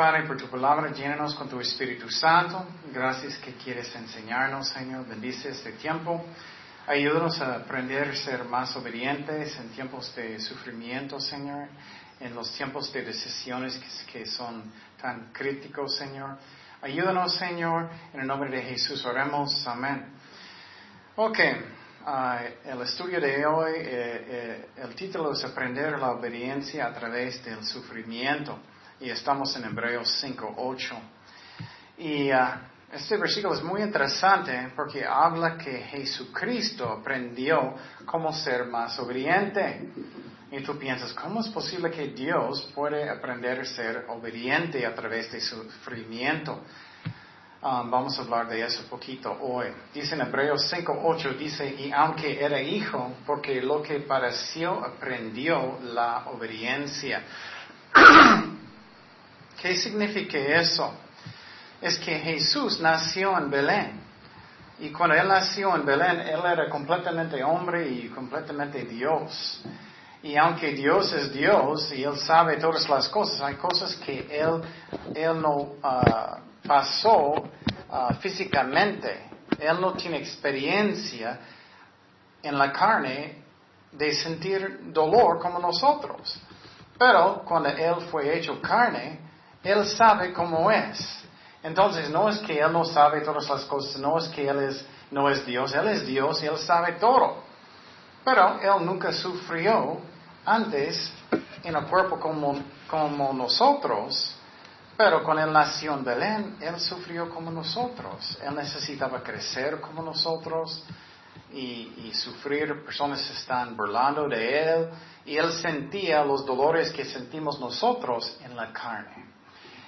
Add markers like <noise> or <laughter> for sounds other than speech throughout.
Padre por tu palabra. Llénanos con tu Espíritu Santo. Gracias que quieres enseñarnos, Señor. Bendice este tiempo. Ayúdanos a aprender a ser más obedientes en tiempos de sufrimiento, Señor. En los tiempos de decisiones que, son tan críticos, Señor. Ayúdanos, Señor. En el nombre de Jesús oremos. Amén. Ok. Ah, el estudio de hoy, eh, eh, el título es Aprender la obediencia a través del sufrimiento. Y estamos en Hebreos 5, 8. Y ah, este versículo es muy interesante porque habla que Jesucristo aprendió cómo ser más obediente. Y tú piensas, ¿cómo es posible que Dios puede aprender a ser obediente a través de sufrimiento? Um, vamos a hablar de eso poquito hoy. Dice en Hebreos 5.8, dice, y aunque era hijo, porque lo que pareció aprendió la obediencia. <clears throat> ¿Qué significa eso? Es que Jesús nació en Belén. Y cuando Él nació en Belén, Él era completamente hombre y completamente Dios. Y aunque Dios es Dios y Él sabe todas las cosas, hay cosas que Él, él no uh, pasó uh, físicamente. Él no tiene experiencia en la carne de sentir dolor como nosotros. Pero cuando Él fue hecho carne, Él sabe cómo es. Entonces no es que Él no sabe todas las cosas, no es que Él es, no es Dios, Él es Dios y Él sabe todo. Pero Él nunca sufrió antes en el cuerpo como, como nosotros. Pero con Él nació en Belén, Él sufrió como nosotros. Él necesitaba crecer como nosotros y, y, sufrir. Personas están burlando de Él y Él sentía los dolores que sentimos nosotros en la carne.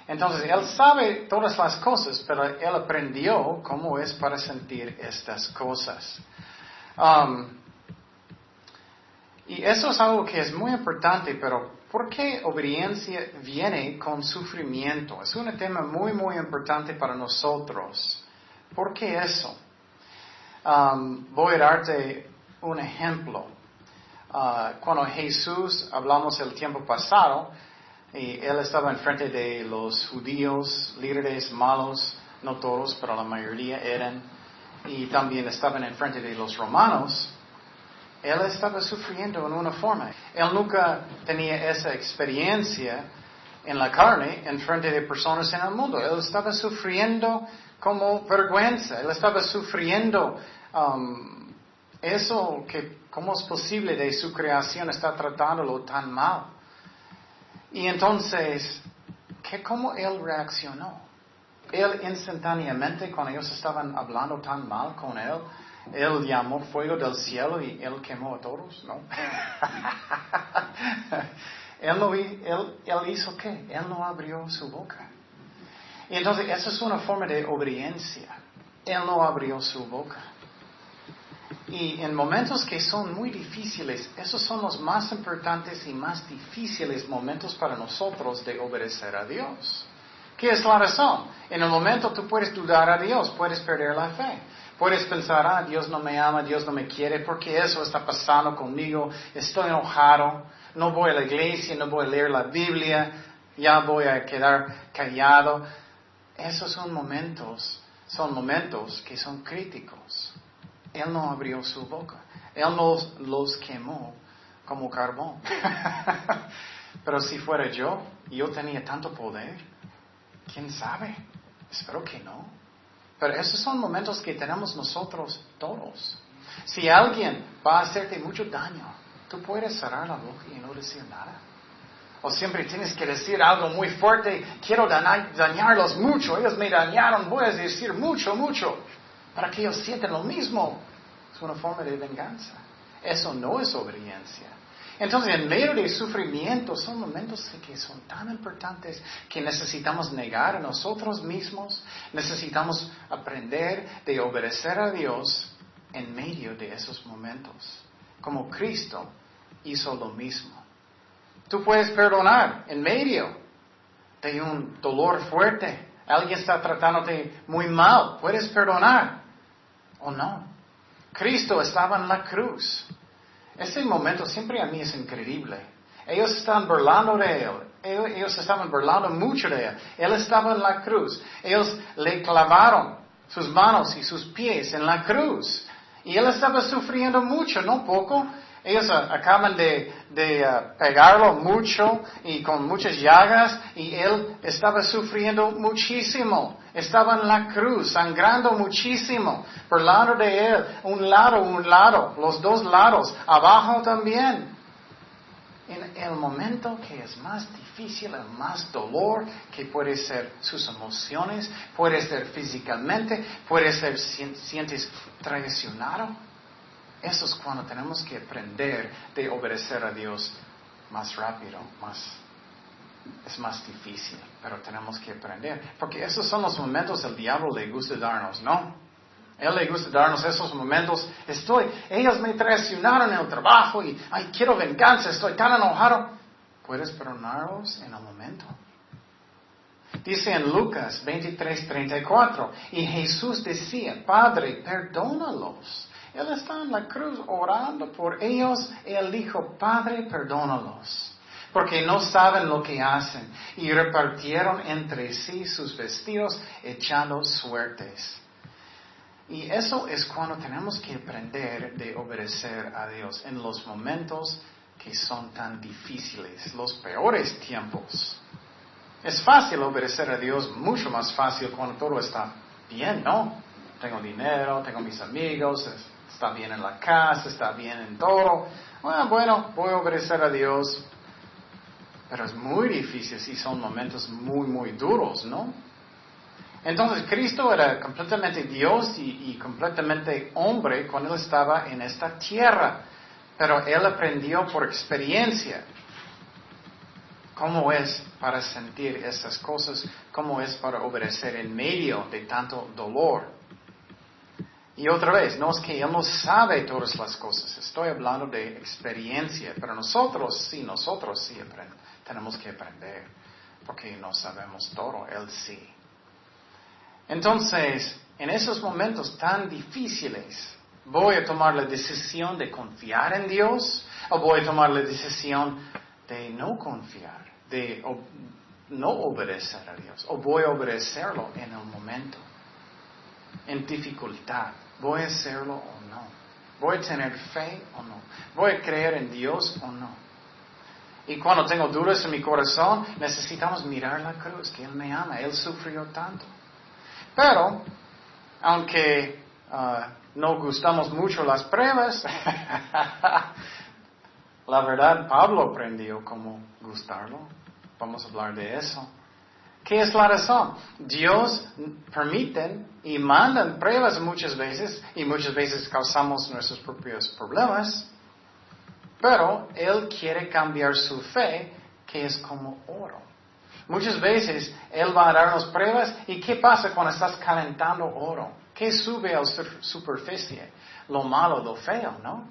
Entonces, Él sabe todas las cosas, pero Él aprendió cómo es para sentir estas cosas. Um, y eso es algo que es muy importante, pero ¿Por qué obediencia viene con sufrimiento? Es un tema muy, muy importante para nosotros. ¿Por qué eso? Um, voy a darte un ejemplo. Uh, cuando Jesús, hablamos el tiempo pasado, y él estaba enfrente de los judíos, líderes malos, no todos, pero la mayoría eran, y también estaban enfrente de los romanos, él estaba sufriendo en una forma. Él nunca tenía esa experiencia en la carne en frente de personas en el mundo. Él estaba sufriendo como vergüenza. Él estaba sufriendo um, eso que, ¿cómo es posible de su creación está tratándolo tan mal? Y entonces, ¿qué, ¿cómo él reaccionó? Él instantáneamente, cuando ellos estaban hablando tan mal con él, él llamó fuego del cielo y él quemó a todos, ¿no? <laughs> él, él, hizo qué? Él no abrió su boca. Y entonces, esa es una forma de obediencia. Él no abrió su boca. Y en momentos que son muy difíciles, esos son los más importantes y más difíciles momentos para nosotros de obedecer a Dios. ¿Qué es la razón? En el momento tú puedes dudar a Dios, puedes perder la fe. Puedes pensar, ah, Dios no me ama, Dios no me quiere, porque eso está pasando conmigo, estoy enojado, no voy a la iglesia, no voy a leer la Biblia, ya voy a quedar callado. Esos son momentos, son momentos que son críticos. Él no abrió su boca, Él nos los quemó como carbón. <laughs> Pero si fuera yo, yo tenía tanto poder, ¿quién sabe? Espero que no. Pero esos son momentos que tenemos nosotros todos. Si alguien va a hacerte mucho daño, tú puedes cerrar la boca y no decir nada. O siempre tienes que decir algo muy fuerte, quiero dañarlos mucho, ellos me dañaron, voy a decir mucho, mucho, para que ellos sientan lo mismo. Es una forma de venganza. Eso no es obediencia. Entonces, en medio del sufrimiento, son momentos que son tan importantes que necesitamos negar a nosotros mismos, necesitamos aprender de obedecer a Dios en medio de esos momentos, como Cristo hizo lo mismo. Tú puedes perdonar en medio de un dolor fuerte. Alguien está tratándote muy mal. Puedes perdonar o no. Cristo estaba en la cruz. Ese momento siempre a mí es increíble. Ellos están burlando de él. ellos estaban burlando mucho de él. Él estaba en la cruz. Ellos le clavaron sus manos y sus pies en la cruz. Y él estaba sufriendo mucho, no poco. Ellos acaban de, uh, pegarlo mucho y con muchas llagas y él estaba sufriendo muchísimo. Estaba en la cruz, sangrando muchísimo. Por lado de él, un lado, un lado, los dos lados, abajo también. En el momento que es más difícil, el más dolor, que puede ser sus emociones, puede ser físicamente, puede ser sientes traicionado eso es cuando tenemos que aprender de obedecer a Dios más rápido, más, es más difícil, pero tenemos que aprender. Porque esos son los momentos el diablo le gusta darnos, ¿no? Él le gusta darnos esos momentos. Estoy, ellos me traicionaron en el trabajo y, ay, quiero venganza, estoy tan enojado. Puedes perdonarlos en el momento. Dice en Lucas 23, 34, y Jesús decía, Padre, perdónalos él está en la cruz orando por ellos. Él dijo, Padre, perdónalos, porque no saben lo que hacen. Y repartieron entre sí sus vestidos echando suertes. Y eso es cuando tenemos que aprender de obedecer a Dios en los momentos que son tan difíciles, los peores tiempos. Es fácil obedecer a Dios, mucho más fácil cuando todo está bien, ¿no? Tengo dinero, tengo mis amigos, está bien en la casa, está bien en todo. Bueno, bueno, voy a obedecer a Dios. Pero es muy difícil si son momentos muy, muy duros, ¿no? Entonces Cristo era completamente Dios y, y, completamente hombre cuando él estaba en esta tierra. Pero él aprendió por experiencia cómo es para sentir esas cosas, cómo es para obedecer en medio de tanto dolor. Y otra vez, no es que Él no sabe todas las cosas, estoy hablando de experiencia, pero nosotros sí, nosotros sí tenemos que aprender, porque no sabemos todo, Él sí. Entonces, en esos momentos tan difíciles, ¿voy a tomar la decisión de confiar en Dios o voy a tomar la decisión de no confiar, de no obedecer a Dios o voy a obedecerlo en el momento? en dificultad. ¿Voy a hacerlo o no? ¿Voy a tener fe o no? ¿Voy a creer en Dios o no? Y cuando tengo dudas en mi corazón, necesitamos mirar la cruz, que Él me ama, Él sufrió tanto. Pero, aunque uh, no gustamos mucho las pruebas, <laughs> la verdad Pablo aprendió cómo gustarlo. Vamos a hablar de eso. ¿Qué es la razón? Dios permite y manda pruebas muchas veces y muchas veces causamos nuestros propios problemas, pero Él quiere cambiar su fe que es como oro. Muchas veces Él va a darnos pruebas y ¿qué pasa cuando estás calentando oro? ¿Qué sube a la superficie? Lo malo, lo feo, ¿no?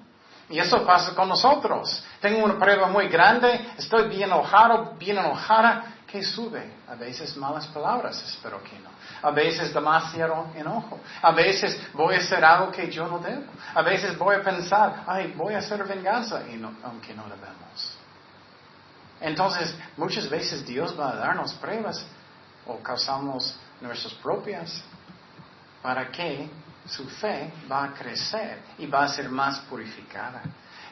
Y eso pasa con nosotros. Tengo una prueba muy grande, estoy bien enojado, bien enojada, ¿Qué sube? A veces malas palabras, espero que no. A veces demasiado enojo. A veces voy a hacer algo que yo no debo. A veces voy a pensar, ay, voy a hacer venganza, y no, aunque no debemos. Entonces, muchas veces Dios va a darnos pruebas o causamos nuestras propias para que su fe va a crecer y va a ser más purificada.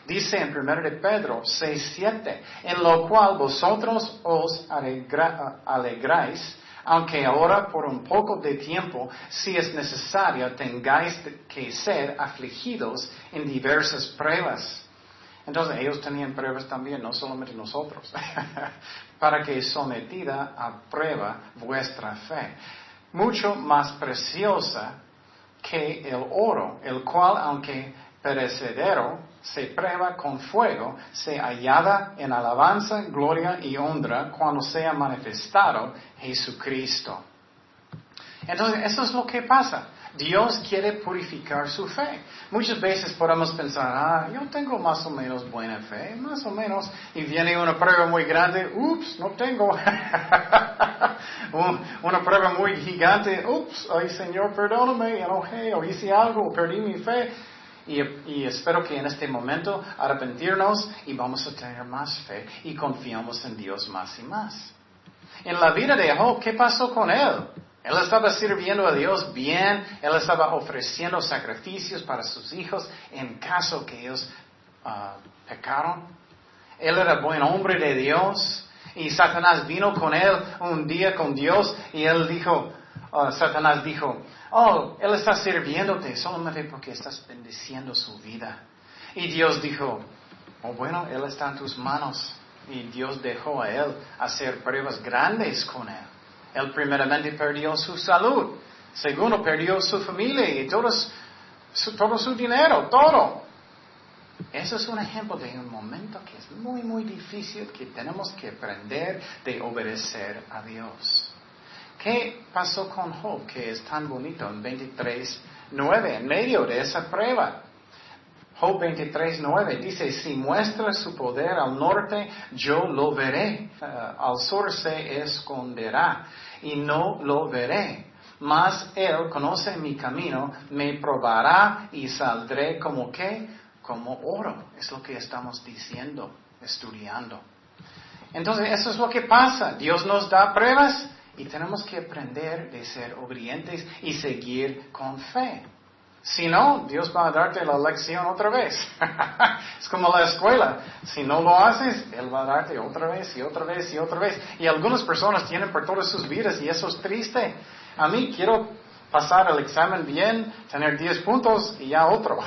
Dice en 1 de Pedro 6.7, en lo cual vosotros os alegráis, aunque ahora por un poco de tiempo, si es necesario, tengáis que ser afligidos en diversas pruebas. Entonces ellos tenían pruebas también, no solamente nosotros, <laughs> para que sometida a prueba vuestra fe, mucho más preciosa que el oro, el cual, aunque perecedero, se prueba con fuego, se hallada en alabanza, gloria y honra cuando sea manifestado Jesucristo. Entonces, eso es lo que pasa. Dios quiere purificar su fe. Muchas veces podemos pensar, ah, yo tengo más o menos buena fe, más o menos, y viene una prueba muy grande, ups, no tengo. <laughs> una prueba muy gigante, ups, ay Señor, perdóname, enojé, o hice algo, perdí mi fe. Y, espero que en este momento arrepentirnos y vamos a tener más fe y confiamos en Dios más y más. En la vida de Job, ¿qué pasó con él? Él estaba sirviendo a Dios bien, él estaba ofreciendo sacrificios para sus hijos en caso que ellos ah, pecaron. Él era buen hombre de Dios y Satanás vino con él un día con Dios y él dijo, ah, Satanás dijo, oh, él está sirviéndote solamente porque estás bendiciendo su vida. Y Dios dijo, oh bueno, él está en tus manos. Y Dios dejó a él hacer pruebas grandes con él. Él primeramente perdió su salud. Segundo, perdió su familia y todo su, todo su dinero, todo. Eso es un ejemplo de un momento que es muy, muy difícil, que tenemos que aprender de obedecer a Dios. ¿Qué pasó con Job, que es tan bonito en 23, 9, en medio de esa prueba? Job 23, 9 dice, si muestra su poder al norte, yo lo veré. Eh, al sur se esconderá y no lo veré. Mas él conoce mi camino, me probará y saldré como qué? Como oro. Es lo que estamos diciendo, estudiando. Entonces, eso es lo que pasa. Dios nos da pruebas y tenemos que aprender de ser obedientes y seguir con fe. Si no, Dios va a darte la lección otra vez. <laughs> es como la escuela. Si no lo haces, Él va a darte otra vez y otra vez y otra vez. Y algunas personas tienen por todas sus vidas y eso es triste. A mí quiero pasar el examen bien, tener 10 puntos y ya otro.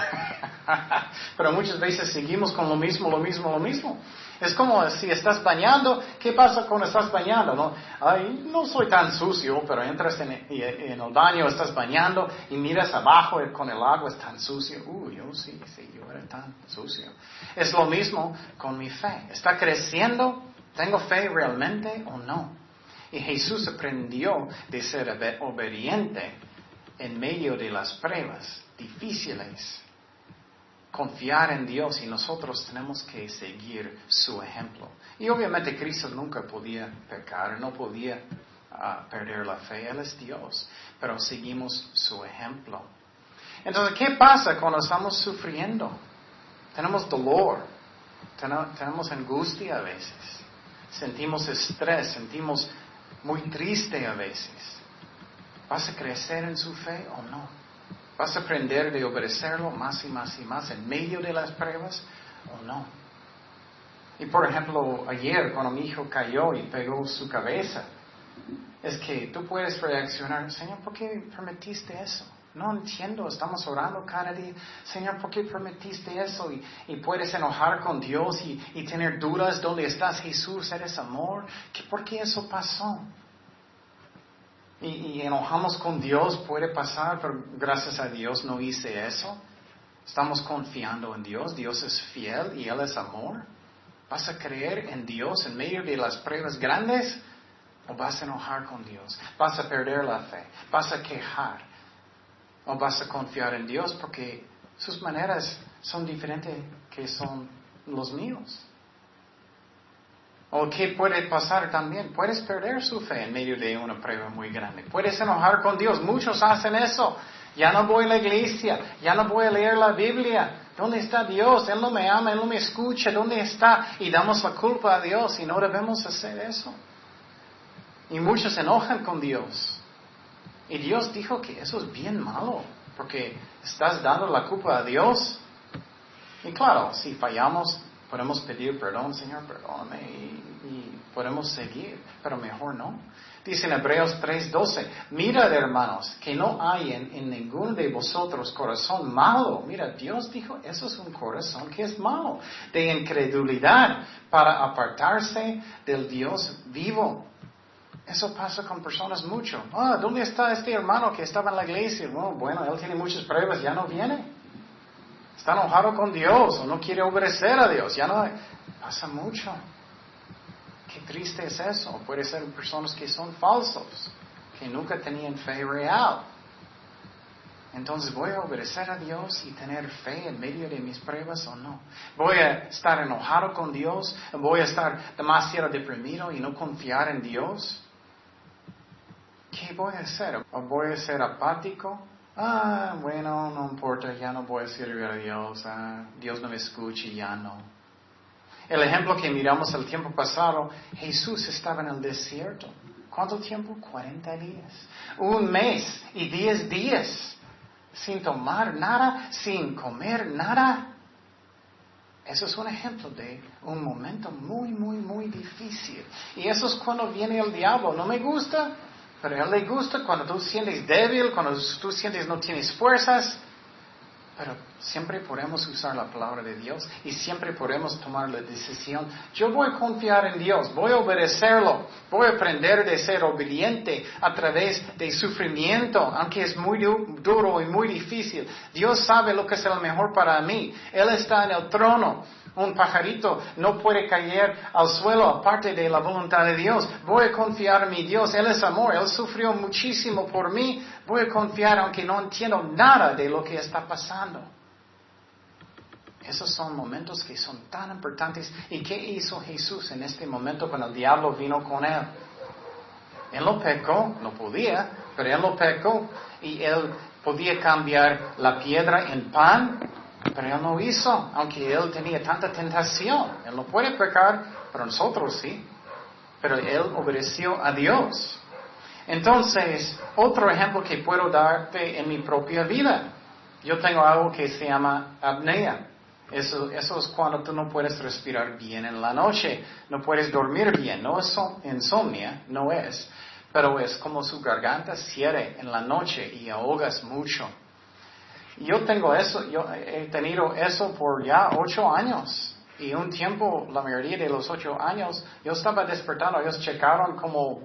<laughs> Pero muchas veces seguimos con lo mismo, lo mismo, lo mismo. Es como si estás bañando, ¿qué pasa cuando estás bañando? No, no soy tan sucio, pero entras en, el baño, estás bañando y miras abajo con el agua, es tan sucio. Uy, yo sí, sí, yo era tan sucio. Es lo mismo con mi fe. ¿Está creciendo? ¿Tengo fe realmente o no? Y Jesús aprendió de ser obediente en medio de las pruebas difíciles confiar en Dios y nosotros tenemos que seguir su ejemplo. Y obviamente Cristo nunca podía pecar, no podía ah, perder la fe, Él es Dios, pero seguimos su ejemplo. Entonces, ¿qué pasa cuando estamos sufriendo? Tenemos dolor, tenemos angustia a veces, sentimos estrés, sentimos muy triste a veces. ¿Vas a crecer en su fe o no? ¿Vas a aprender de obedecerlo más y más y más en medio de las pruebas o no? Y por ejemplo, ayer cuando mi hijo cayó y pegó su cabeza, es que tú puedes reaccionar, Señor, ¿por qué permitiste eso? No entiendo, estamos orando cada día, Señor, ¿por qué permitiste eso? Y, puedes enojar con Dios y, y, tener dudas, ¿dónde estás Jesús? ¿Eres amor? ¿Qué, ¿Por qué eso pasó? Y, enojamos con Dios, puede pasar, pero gracias a Dios no hice eso. Estamos confiando en Dios, Dios es fiel y Él es amor. ¿Vas a creer en Dios en medio de las pruebas grandes? ¿O vas a enojar con Dios? ¿Vas a perder la fe? ¿Vas a quejar? ¿O vas a confiar en Dios porque sus maneras son diferentes que son los míos? ¿O qué puede pasar también? Puedes perder su fe en medio de una prueba muy grande. Puedes enojar con Dios. Muchos hacen eso. Ya no voy a la iglesia. Ya no voy a leer la Biblia. ¿Dónde está Dios? Él no me ama, Él no me escucha. ¿Dónde está? Y damos la culpa a Dios y no debemos hacer eso. Y muchos se enojan con Dios. Y Dios dijo que eso es bien malo, porque estás dando la culpa a Dios. Y claro, si fallamos, Podemos pedir perdón, Señor, perdóname y, podemos seguir, pero mejor no. Dice en Hebreos 3:12, mirad hermanos, que no hay en, ninguno de vosotros corazón malo. Mira, Dios dijo, eso es un corazón que es malo, de incredulidad, para apartarse del Dios vivo. Eso pasa con personas mucho. Ah, ¿dónde está este hermano que estaba en la iglesia? bueno, él tiene muchas pruebas, ya no viene. Está enojado con Dios o no quiere obedecer a Dios. Ya no pasa mucho. Qué triste es eso. Puede ser personas que son falsos, que nunca tenían fe real. Entonces, ¿voy a obedecer a Dios y tener fe en medio de mis pruebas o no? ¿Voy a estar enojado con Dios? ¿Voy a estar demasiado deprimido y no confiar en Dios? ¿Qué voy a hacer? ¿O voy a ser apático? Ah, bueno, no importa, ya no voy a servir a Dios, ah, Dios no me escucha ya no. El ejemplo que miramos el tiempo pasado, Jesús estaba en el desierto. ¿Cuánto tiempo? 40 días. Un mes y 10 días sin tomar nada, sin comer nada. Eso es un ejemplo de un momento muy, muy, muy difícil. Y eso es cuando viene el diablo. No me gusta, pero a él le gusta cuando tú sientes débil, cuando tú sientes no tienes fuerzas. Pero siempre podemos usar la palabra de Dios y siempre podemos tomar la decisión. Yo voy a confiar en Dios, voy a obedecerlo, voy a aprender de ser obediente a través de sufrimiento, aunque es muy duro y muy difícil. Dios sabe lo que es lo mejor para mí. Él está en el trono. Un pajarito no puede caer al suelo aparte de la voluntad de Dios. Voy a confiar en mi Dios. Él es amor. Él sufrió muchísimo por mí. Voy a confiar aunque no entiendo nada de lo que está pasando. Esos son momentos que son tan importantes. ¿Y qué hizo Jesús en este momento cuando el diablo vino con él? Él lo pecó, no podía, pero él lo pecó y él podía cambiar la piedra en pan pero él no hizo, aunque él tenía tanta tentación. Él no puede pecar, pero nosotros sí. Pero él obedeció a Dios. Entonces, otro ejemplo que puedo darte en mi propia vida. Yo tengo algo que se llama apnea. Eso, es cuando tú no puedes respirar bien en la noche, no puedes dormir bien, no es insomnia, no es, pero es como su garganta cierre en la noche y ahogas mucho. Yo tengo eso, yo he tenido eso por ya ocho años. Y un tiempo, la mayoría de los ocho años, yo estaba despertando, ellos checaron como,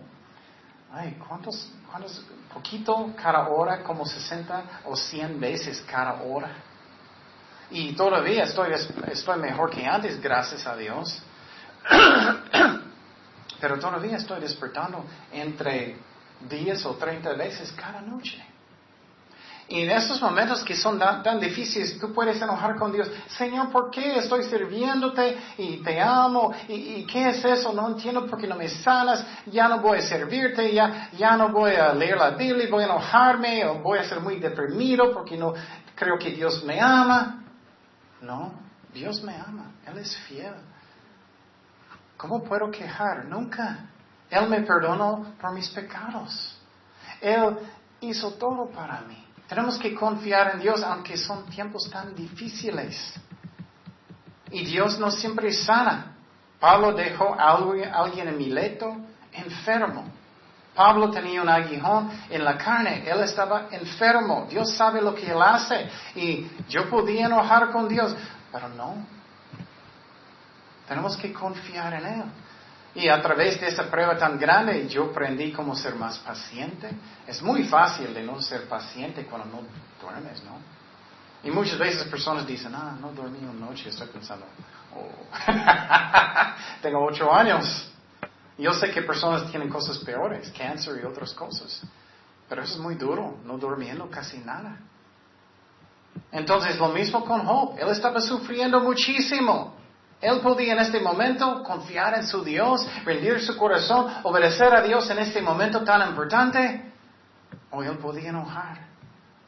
ay, ¿cuántos, cuántos, poquito cada hora, como 60 o 100 veces cada hora. Y todavía estoy, estoy mejor que antes, gracias a Dios. <coughs> Pero todavía estoy despertando entre 10 o 30 veces cada noche. Y en esos momentos que son tan, difíciles, tú puedes enojar con Dios. Señor, ¿por qué estoy sirviéndote y te amo? ¿Y, qué es eso? No entiendo por qué no me sanas. Ya no voy a servirte, ya, ya no voy a leer la Biblia, voy a enojarme o voy a ser muy deprimido porque no creo que Dios me ama. No, Dios me ama. Él es fiel. ¿Cómo puedo quejar? Nunca. Él me perdonó por mis pecados. Él hizo todo para mí. Tenemos que confiar en Dios aunque son tiempos tan difíciles. Y Dios no siempre sana. Pablo dejó a alguien en Mileto enfermo. Pablo tenía un aguijón en la carne, él estaba enfermo, Dios sabe lo que él hace y yo podía enojar con Dios, pero no. Tenemos que confiar en Él. Y a través de esa prueba tan grande yo aprendí cómo ser más paciente. Es muy fácil de no ser paciente cuando no duermes, ¿no? Y muchas veces personas dicen, ah, no dormí una noche, estoy pensando, oh, <laughs> tengo ocho años. Yo sé que personas tienen cosas peores, cáncer y otras cosas. Pero eso es muy duro, no durmiendo casi nada. Entonces, lo mismo con Job. Él estaba sufriendo muchísimo. Él podía en este momento confiar en su Dios, rendir su corazón, obedecer a Dios en este momento tan importante, o él podía enojar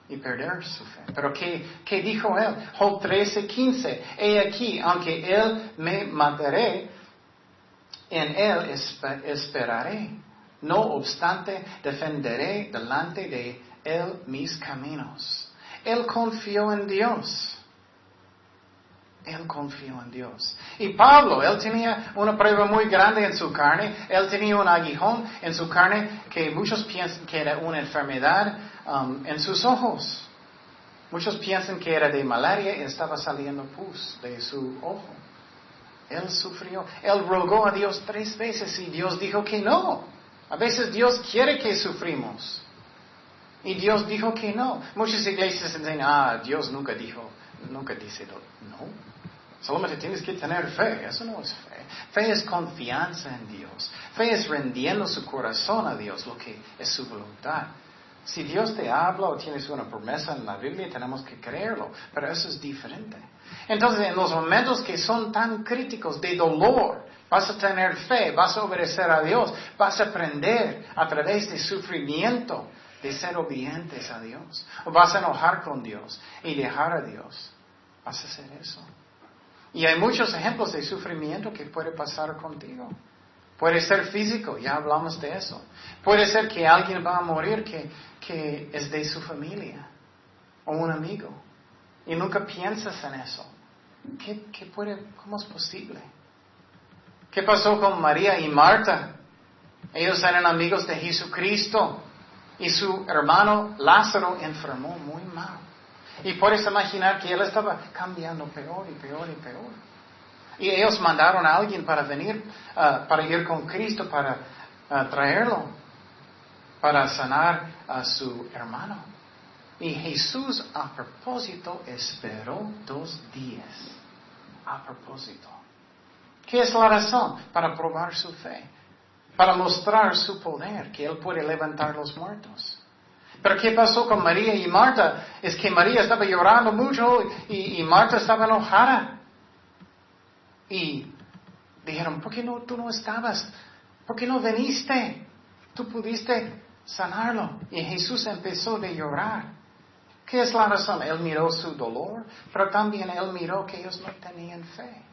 y perder su fe. Pero ¿qué, qué dijo él? Job 13, 15. He aquí, aunque él me mataré, en él esperaré. No obstante, defenderé delante de él mis caminos. Él confió en Dios. Él confió en Dios. Y Pablo, él tenía una prueba muy grande en su carne. Él tenía un aguijón en su carne que muchos piensan que era una enfermedad um, en sus ojos. Muchos piensan que era de malaria y estaba saliendo pus de su ojo. Él sufrió. Él rogó a Dios tres veces y Dios dijo que no. A veces Dios quiere que sufrimos. Y Dios dijo que no. Muchas iglesias dicen, ah, Dios nunca dijo, nunca dice no. Solamente tienes que tener fe. Eso no es fe. Fe es confianza en Dios. Fe es rendiendo su corazón a Dios, lo que es su voluntad. Si Dios te habla o tienes una promesa en la Biblia, tenemos que creerlo. Pero eso es diferente. Entonces, en los momentos que son tan críticos de dolor, vas a tener fe, vas a obedecer a Dios, vas a aprender a través de sufrimiento de ser obedientes a Dios. O vas a enojar con Dios y dejar a Dios. Vas a hacer eso. Y hay muchos ejemplos de sufrimiento que puede pasar contigo. Puede ser físico, ya hablamos de eso. Puede ser que alguien va a morir que, que es de su familia o un amigo. Y nunca piensas en eso. ¿Qué, qué puede, ¿Cómo es posible? ¿Qué pasó con María y Marta? Ellos eran amigos de Jesucristo y su hermano Lázaro enfermó muy mal. Y puedes imaginar que él estaba cambiando peor y peor y peor. Y ellos mandaron a alguien para venir, uh, para ir con Cristo, para uh, traerlo, para sanar a su hermano. Y Jesús a propósito esperó dos días. A propósito. ¿Qué es la razón? Para probar su fe. Para mostrar su poder, que Él puede levantar los muertos. Pero ¿qué pasó con María y Marta? Es que María estaba llorando mucho y, Marta estaba enojada. Y dijeron, ¿por qué no, tú no estabas? ¿Por qué no viniste? Tú pudiste sanarlo. Y Jesús empezó a llorar. ¿Qué es la razón? Él miró su dolor, pero también él miró que ellos no tenían fe.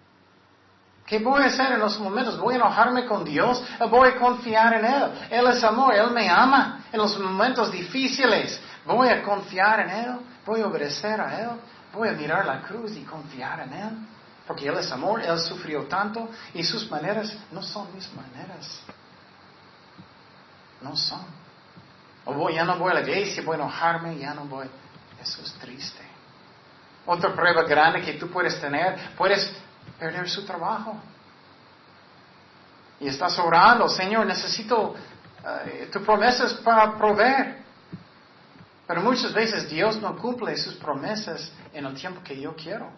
¿Qué voy a hacer en los momentos? ¿Voy a enojarme con Dios? ¿Voy a confiar en Él? Él es amor, Él me ama en los momentos difíciles. ¿Voy a confiar en Él? ¿Voy a obedecer a Él? ¿Voy a mirar la cruz y confiar en Él? Porque Él es amor, Él sufrió tanto y sus maneras no son mis maneras. No son. O voy, ya no voy a la iglesia, voy a enojarme, ya no voy. Eso es triste. Otra prueba grande que tú puedes tener, puedes perder su trabajo. Y estás orando, Señor, necesito uh, tu promesas para proveer. Pero muchas veces Dios no cumple sus promesas en el tiempo que yo quiero.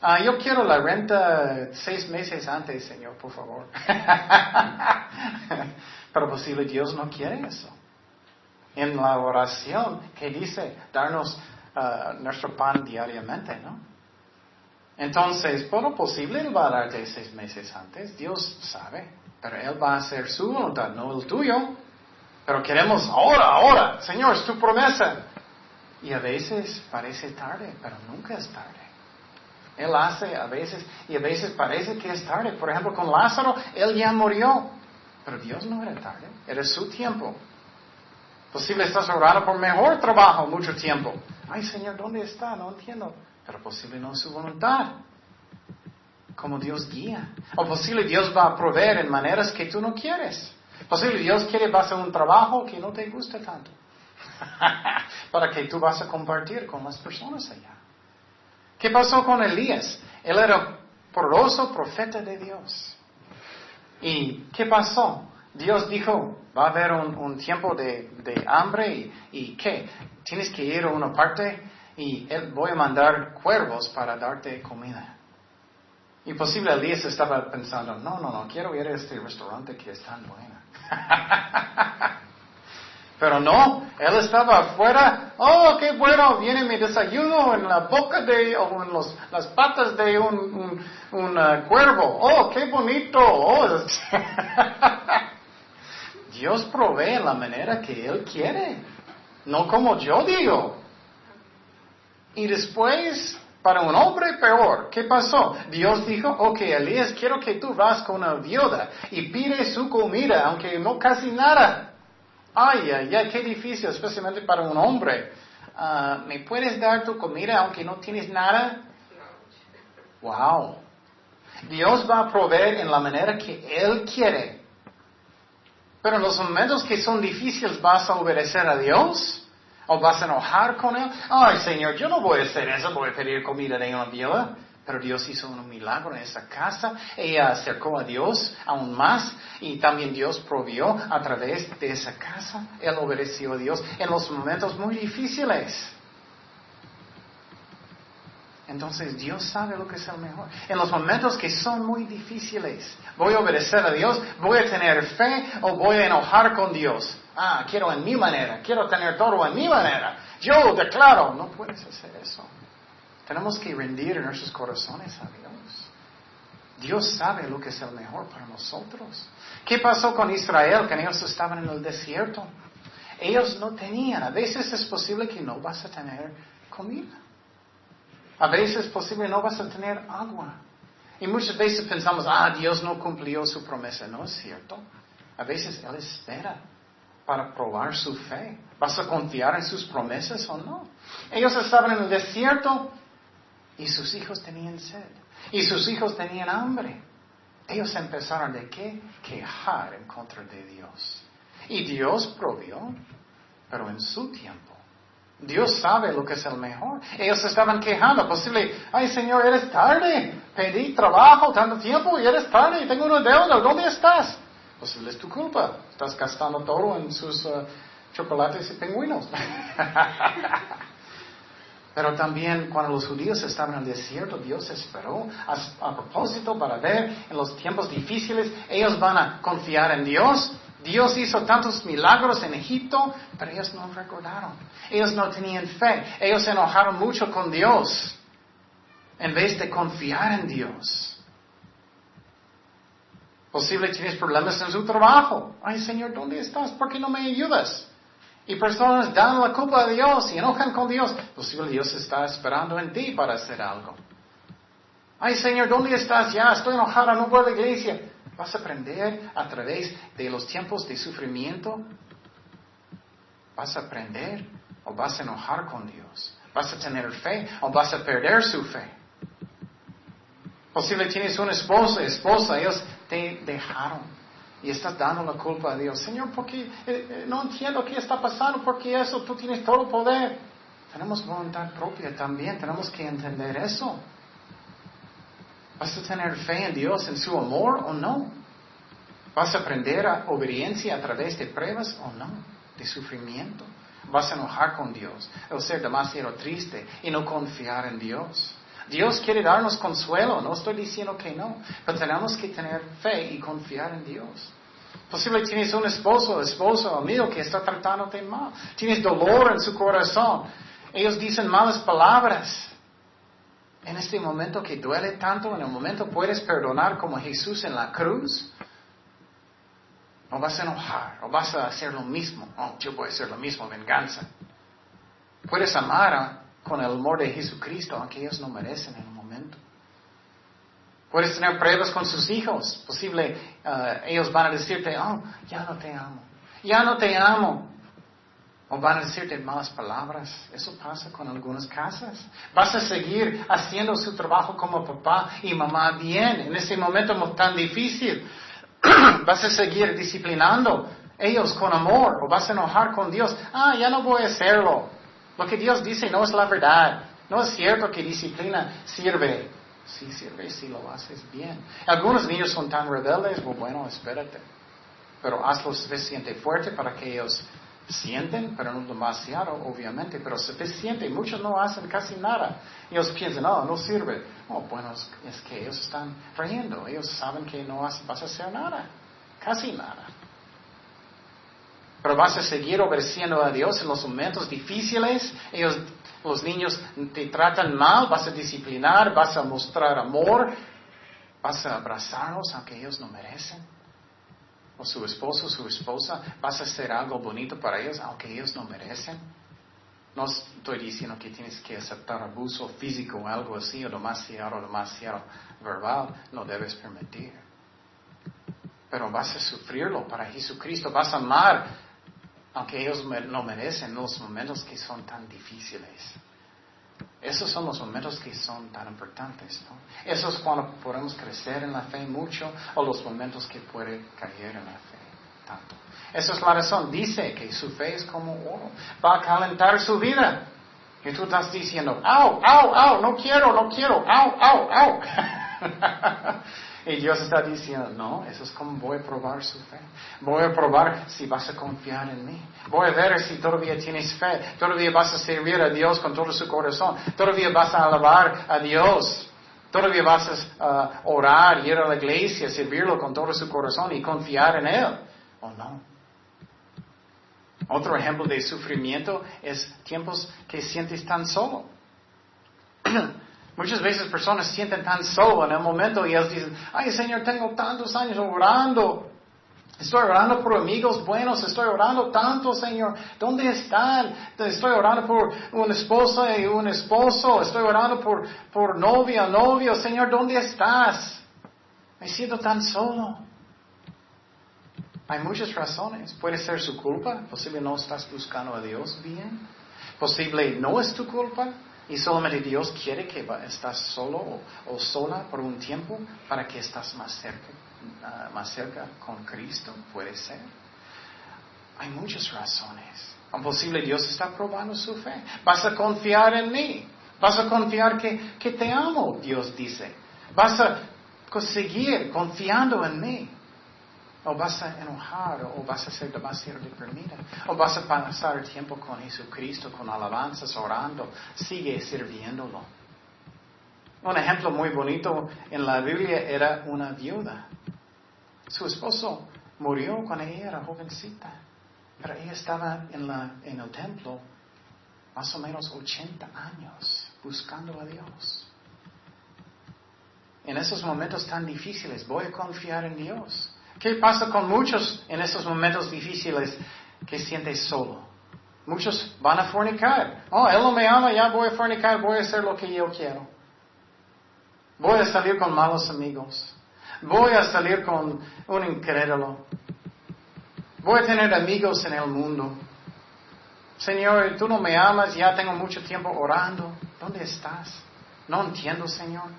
Ah, yo quiero la renta seis meses antes, Señor, por favor. <laughs> Pero posible Dios no quiere eso. En la oración que dice darnos uh, nuestro pan diariamente, ¿no? Entonces, lo posible, Él va a darte seis meses antes. Dios sabe. Pero Él va a hacer su voluntad, no el tuyo. Pero queremos ahora, ahora. Señor, es tu promesa. Y a veces parece tarde, pero nunca es tarde. Él hace a veces, y a veces parece que es tarde. Por ejemplo, con Lázaro, Él ya murió. Pero Dios no era tarde, era su tiempo. Posible estás orando por mejor trabajo mucho tiempo. Ay, Señor, ¿dónde está? No entiendo pero posible no es su voluntad. Como Dios guía. O posible Dios va a proveer en maneras que tú no quieres. Posible Dios quiere vas a un trabajo que no te gusta tanto. <laughs> Para que tú vas a compartir con las personas allá. ¿Qué pasó con Elías? Él era poroso profeta de Dios. ¿Y qué pasó? Dios dijo, va a haber un, tiempo de, hambre y, y, ¿qué? Tienes que ir a una parte y voy a mandar cuervos para darte comida. Y posible Elías estaba pensando, no, no, no, quiero ir a este restaurante que es tan bueno. <laughs> Pero no, él estaba afuera, oh, qué bueno, viene mi desayuno en la boca de, o en los, las patas de un, un, uh, cuervo, oh, qué bonito, oh. <laughs> Dios provee la manera que Él quiere, no como yo digo. Y después, para un hombre peor, ¿qué pasó? Dios dijo, ok, Elías, quiero que tú vas con una viuda y pide su comida, aunque no casi nada. Ay, ay, ay, qué difícil, especialmente para un hombre. Ah, ¿Me puedes dar tu comida aunque no tienes nada? Wow. Dios va a proveer en la manera que Él quiere. Pero en los momentos que son difíciles, ¿vas a obedecer a Dios? ¿O vas a enojar con él? Ay, Señor, yo no voy a hacer eso, voy a pedir comida de una viuda. Pero Dios hizo un milagro en esa casa. Ella acercó a Dios aún más y también Dios provió a través de esa casa. Él obedeció a Dios en los momentos muy difíciles. Entonces Dios sabe lo que es el mejor. En los momentos que son muy difíciles, voy a obedecer a Dios, voy a tener fe o voy a enojar con Dios. Ah, quiero en mi manera, quiero tener todo en mi manera. Yo declaro, no puedes hacer eso. Tenemos que rendir nuestros corazones a Dios. Dios sabe lo que es el mejor para nosotros. ¿Qué pasó con Israel? Que ellos estaban en el desierto. Ellos no tenían. A veces es posible que no vas a tener comida. A veces es posible no vas a tener agua. Y muchas veces pensamos, ah, Dios no cumplió su promesa. No es cierto. A veces Él espera para probar su fe. ¿Vas a confiar en sus promesas o no? Ellos estaban en el desierto y sus hijos tenían sed. Y sus hijos tenían hambre. Ellos empezaron de qué? Quejar en contra de Dios. Y Dios provió, pero en su tiempo. Dios sabe lo que es el mejor. Ellos estaban quejando, posible, ay Señor, eres tarde, pedí trabajo tanto tiempo y eres tarde tengo una deuda, ¿dónde estás? Posible es tu culpa, estás gastando todo en sus uh, chocolates y pingüinos. <laughs> Pero también cuando los judíos estaban en el desierto, Dios esperó a, propósito para ver en los tiempos difíciles, ellos van a confiar en Dios. Dios hizo tantos milagros en Egipto, pero ellos no recordaron. Ellos no tenían fe. Ellos se enojaron mucho con Dios en vez de confiar en Dios. Posible tienes problemas en su trabajo. Ay, Señor, ¿dónde estás? ¿Por qué no me ayudas? Y personas dan la culpa a Dios y enojan con Dios. Posible Dios está esperando en ti para hacer algo. Ay, Señor, ¿dónde estás? Ya estoy enojada, no voy a la iglesia. ¿Vas a aprender a través de los tiempos de sufrimiento? ¿Vas a aprender o vas a enojar con Dios? ¿Vas a tener fe o vas a perder su fe? Posible tienes un esposo, esposa, ellos te dejaron y estás dando la culpa a Dios. Señor, ¿por qué? Eh, eh, no entiendo qué está pasando, porque eso, tú tienes todo el poder. Tenemos voluntad propia también, tenemos que entender eso. ¿Vas a tener fe en Dios, en su amor o no? ¿Vas a aprender a obediencia a través de pruebas o no? De sufrimiento. ¿Vas a enojar con Dios? O ser demasiado triste y no confiar en Dios. Dios quiere darnos consuelo, no estoy diciendo que no, pero tenemos que tener fe y confiar en Dios. Posible tienes un esposo, esposo, amigo que está tratándote mal. Tienes dolor en su corazón. Ellos dicen malas palabras. En este momento que duele tanto, en el momento puedes perdonar como Jesús en la cruz. O vas a enojar, o vas a hacer lo mismo. Oh, yo voy a hacer lo mismo, venganza. Puedes amar con el amor de Jesucristo, aunque ellos no merecen en el momento. Puedes tener pruebas con sus hijos. Posible, uh, ellos van a decirte, oh, ya no te amo. Ya no te amo. O van a decirte malas palabras. Eso pasa con algunas casas. Vas a seguir haciendo su trabajo como papá y mamá bien en ese momento tan difícil. <clears throat> vas a seguir disciplinando ellos con amor o vas a enojar con Dios. Ah, ya no voy a hacerlo. Lo que Dios dice no es la verdad. No es cierto que disciplina sirve. Sí sirve si lo haces bien. Algunos niños son tan rebeldes, bueno, espérate. Pero hazlo suficiente fuerte para que ellos sienten, pero no demasiado, obviamente, pero suficiente. Muchos no hacen casi nada. Ellos piensan, no, no sirve. Oh, bueno, es, que ellos están riendo. Ellos saben que no vas a hacer nada. Casi nada. Pero vas a seguir obedeciendo a Dios en los momentos difíciles. Ellos, los niños te tratan mal, vas a disciplinar, vas a mostrar amor, vas a abrazarlos aunque ellos no merecen. O su esposo, su esposa, vas a hacer algo bonito para ellos aunque ellos no merecen. No estoy diciendo que tienes que aceptar abuso físico o algo así, o demasiado, demasiado verbal. No debes permitir. Pero vas a sufrirlo para Jesucristo. Vas a amar aunque ellos no merecen los momentos que son tan difíciles. Esos son los momentos que son tan importantes. ¿no? Eso es cuando podemos crecer en la fe mucho o los momentos que puede caer en la fe tanto. Esa es la razón. Dice que su fe es como oro. Va a calentar su vida. Y tú estás diciendo, au, au, au, no quiero, no quiero, au, au, au. <laughs> Y Dios está diciendo, no, eso es como voy a probar su fe. Voy a probar si vas a confiar en mí. Voy a ver si todavía tienes fe. Todavía vas a servir a Dios con todo su corazón. Todavía vas a alabar a Dios. Todavía vas a orar, ir a la iglesia, servirlo con todo su corazón y confiar en Él. ¿O no? Otro ejemplo de sufrimiento es tiempos que sientes tan solo. <clears throat> Muchas veces personas sienten tan solo en el momento y ellos dicen, ay Señor, tengo tantos años orando Estoy orando por amigos buenos, estoy orando tanto, Señor. ¿Dónde están? Estoy orando por una esposa y un esposo, estoy orando por, por novia, novio. Señor, ¿dónde estás? Me siento tan solo. Hay muchas razones. Puede ser su culpa. Posible no estás buscando a Dios bien. Posible no es tu culpa. Y solamente Dios quiere que estás solo o, sola por un tiempo para que estás más cerca, ah, más cerca con Cristo, puede ser. Hay muchas razones. Es posible Dios está probando su fe. Vas a confiar en mí. Vas a confiar que, que te amo, Dios dice. Vas a seguir confiando en mí. O vas a enojar, o vas a ser demasiado deprimida, o vas a pasar el tiempo con Jesucristo, con alabanzas, orando, sigue sirviéndolo. Un ejemplo muy bonito en la Biblia era una viuda. Su esposo murió cuando ella era jovencita, pero ella estaba en, en el templo más o menos 80 años buscando a Dios. En esos momentos tan difíciles, voy a confiar en Dios. ¿Qué pasa con muchos en esos momentos difíciles que sientes solo? Muchos van a fornicar. Oh, él no me ama, ya voy a fornicar, voy a hacer lo que yo quiero. Voy a salir con malos amigos. Voy a salir con un incrédulo. Voy a tener amigos en el mundo. Señor, tú no me amas, ya tengo mucho tiempo orando. ¿Dónde estás? No entiendo, Señor.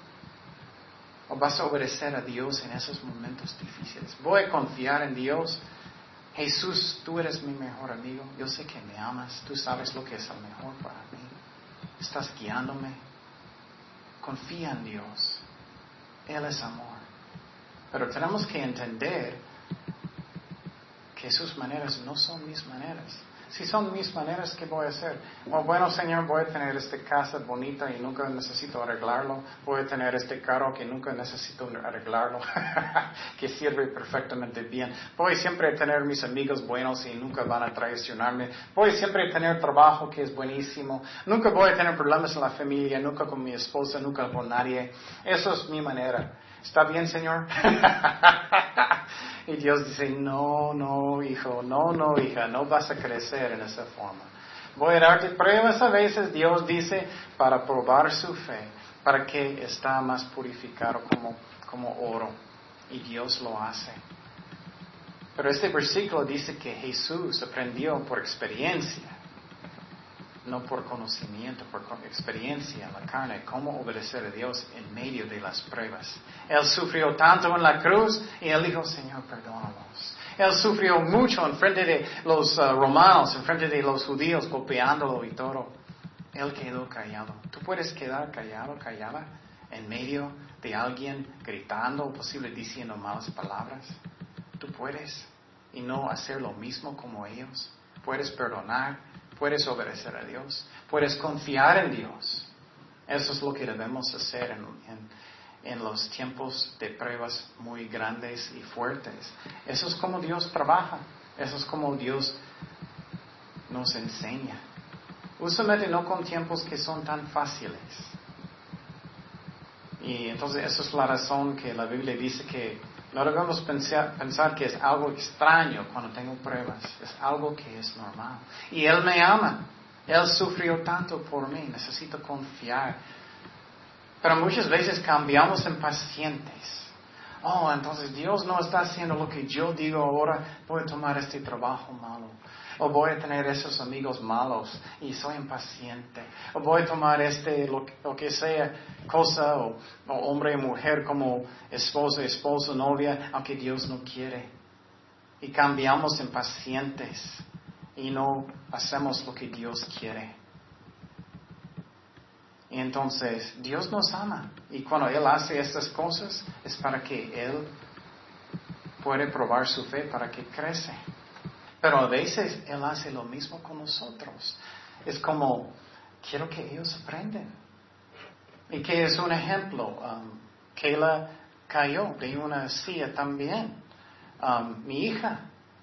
¿O vas a obedecer a Dios en esos momentos difíciles? Voy a confiar en Dios. Jesús, tú eres mi mejor amigo. Yo sé que me amas. Tú sabes lo que es el mejor para mí. Estás guiándome. Confía en Dios. Él es amor. Pero tenemos que entender que sus maneras no son mis maneras. Si son mis maneras, ¿qué voy a hacer? Oh, bueno, Señor, voy a tener esta casa bonita y nunca necesito arreglarlo. Voy a tener este carro que nunca necesito arreglarlo, <laughs> que sirve perfectamente bien. Voy siempre a tener mis amigos buenos y nunca van a traicionarme. Voy siempre a tener trabajo que es buenísimo. Nunca voy a tener problemas en la familia, nunca con mi esposa, nunca con nadie. Eso es mi manera. ¿Está bien, Señor? <laughs> y Dios dice, no, no, hijo, no, no, hija, no vas a crecer en esa forma. Voy a darte pruebas a veces, Dios dice, para probar su fe, para que está más purificado como, como oro. Y Dios lo hace. Pero este versículo dice que Jesús aprendió por experiencia no por conocimiento, por experiencia en la carne, cómo obedecer a Dios en medio de las pruebas. Él sufrió tanto en la cruz y él dijo, Señor, perdónanos. Él sufrió mucho en frente de los uh, romanos, en frente de los judíos, golpeándolo y todo. Él quedó callado. ¿Tú puedes quedar callado, callada, en medio de alguien gritando o posible diciendo malas palabras? Tú puedes y no hacer lo mismo como ellos. Puedes perdonar Puedes obedecer a Dios. Puedes confiar en Dios. Eso es lo que debemos hacer en, los tiempos de pruebas muy grandes y fuertes. Eso es como Dios trabaja. Eso es como Dios nos enseña. Usualmente no con tiempos que son tan fáciles. Y entonces esa es la razón que la Biblia dice que no debemos pensar, pensar, que es algo extraño cuando tengo pruebas. Es algo que es normal. Y Él me ama. Él sufrió tanto por mí. Necesito confiar. Pero muchas veces cambiamos en pacientes. Oh, entonces Dios no está haciendo lo que yo digo ahora. Voy a tomar este trabajo malo o voy a tener esos amigos malos y soy impaciente, o voy a tomar este, lo, que sea, cosa, o, hombre y mujer como esposo, esposo, novia, aunque Dios no quiere. Y cambiamos impacientes y no hacemos lo que Dios quiere. Y entonces Dios nos ama. Y cuando Él hace estas cosas es para que Él puede probar su fe, para que crece. Pero a veces Él hace lo mismo con nosotros. Es como, quiero que ellos aprendan. Y que es un ejemplo. Um, Kayla cayó de una silla también. Um, mi hija.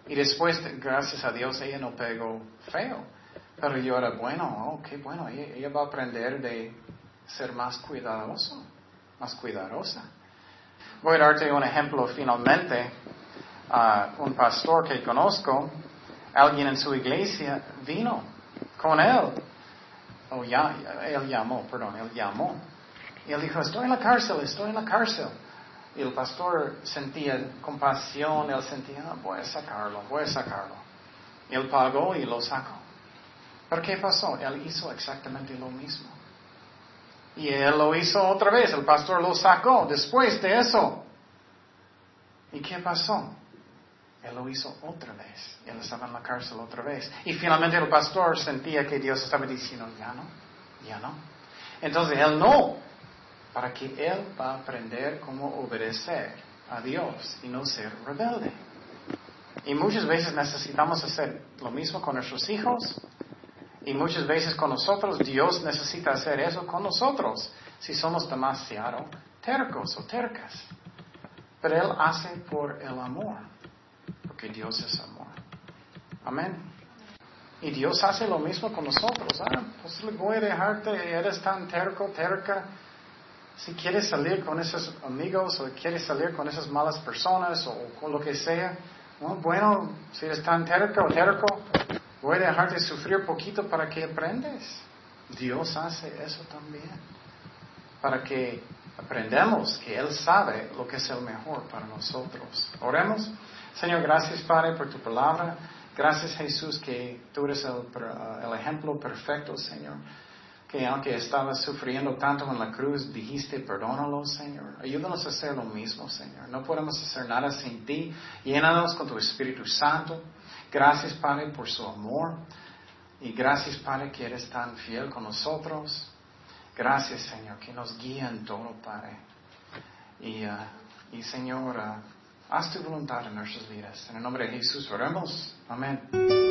Y después, gracias a Dios, ella no pegó feo. Pero yo era, bueno, oh, qué bueno, ella, ella va a aprender de ser más cuidadoso, más cuidadosa. Voy a darte un ejemplo finalmente a un pastor que conozco, alguien en su iglesia vino con él. Oh, ya, él llamó, perdón, él llamó. Y él dijo, estoy en la cárcel, estoy en la cárcel. Y el pastor sentía compasión, él sentía, ah, voy a sacarlo, voy a sacarlo. Y él pagó y lo sacó. Pero ¿qué pasó? Él hizo exactamente lo mismo. Y él lo hizo otra vez, el pastor lo sacó después de eso. ¿Y qué pasó? Él lo hizo otra vez. Él estaba en la cárcel otra vez. Y finalmente el pastor sentía que Dios estaba diciendo, ya no, ya no. Entonces él no, para que él va a aprender cómo obedecer a Dios y no ser rebelde. Y muchas veces necesitamos hacer lo mismo con nuestros hijos, y muchas veces con nosotros, Dios necesita hacer eso con nosotros si somos demasiado tercos o tercas. Pero Él hace por el amor, porque Dios es amor. Amén. Y Dios hace lo mismo con nosotros. Ah, pues le voy a dejarte, eres tan terco, terca. Si quieres salir con esos amigos o quieres salir con esas malas personas o con lo que sea, bueno, si eres tan terco o terco, Voy a dejarte sufrir poquito para que aprendes. Dios hace eso también. Para que aprendamos que Él sabe lo que es el mejor para nosotros. Oremos. Señor, gracias Padre por tu palabra. Gracias Jesús que tú eres el, el ejemplo perfecto, Señor. Que aunque estabas sufriendo tanto en la cruz, dijiste, perdónalo, Señor. Ayúdanos a hacer lo mismo, Señor. No podemos hacer nada sin ti. Llénanos con tu Espíritu Santo. Gracias, Padre, por su amor. Y gracias, Padre, que eres tan fiel con nosotros. Gracias, Señor, que nos guía en todo, Padre. Y, uh, Señor, uh, haz tu voluntad en nuestras vidas. En el nombre de Jesús oremos. Amén.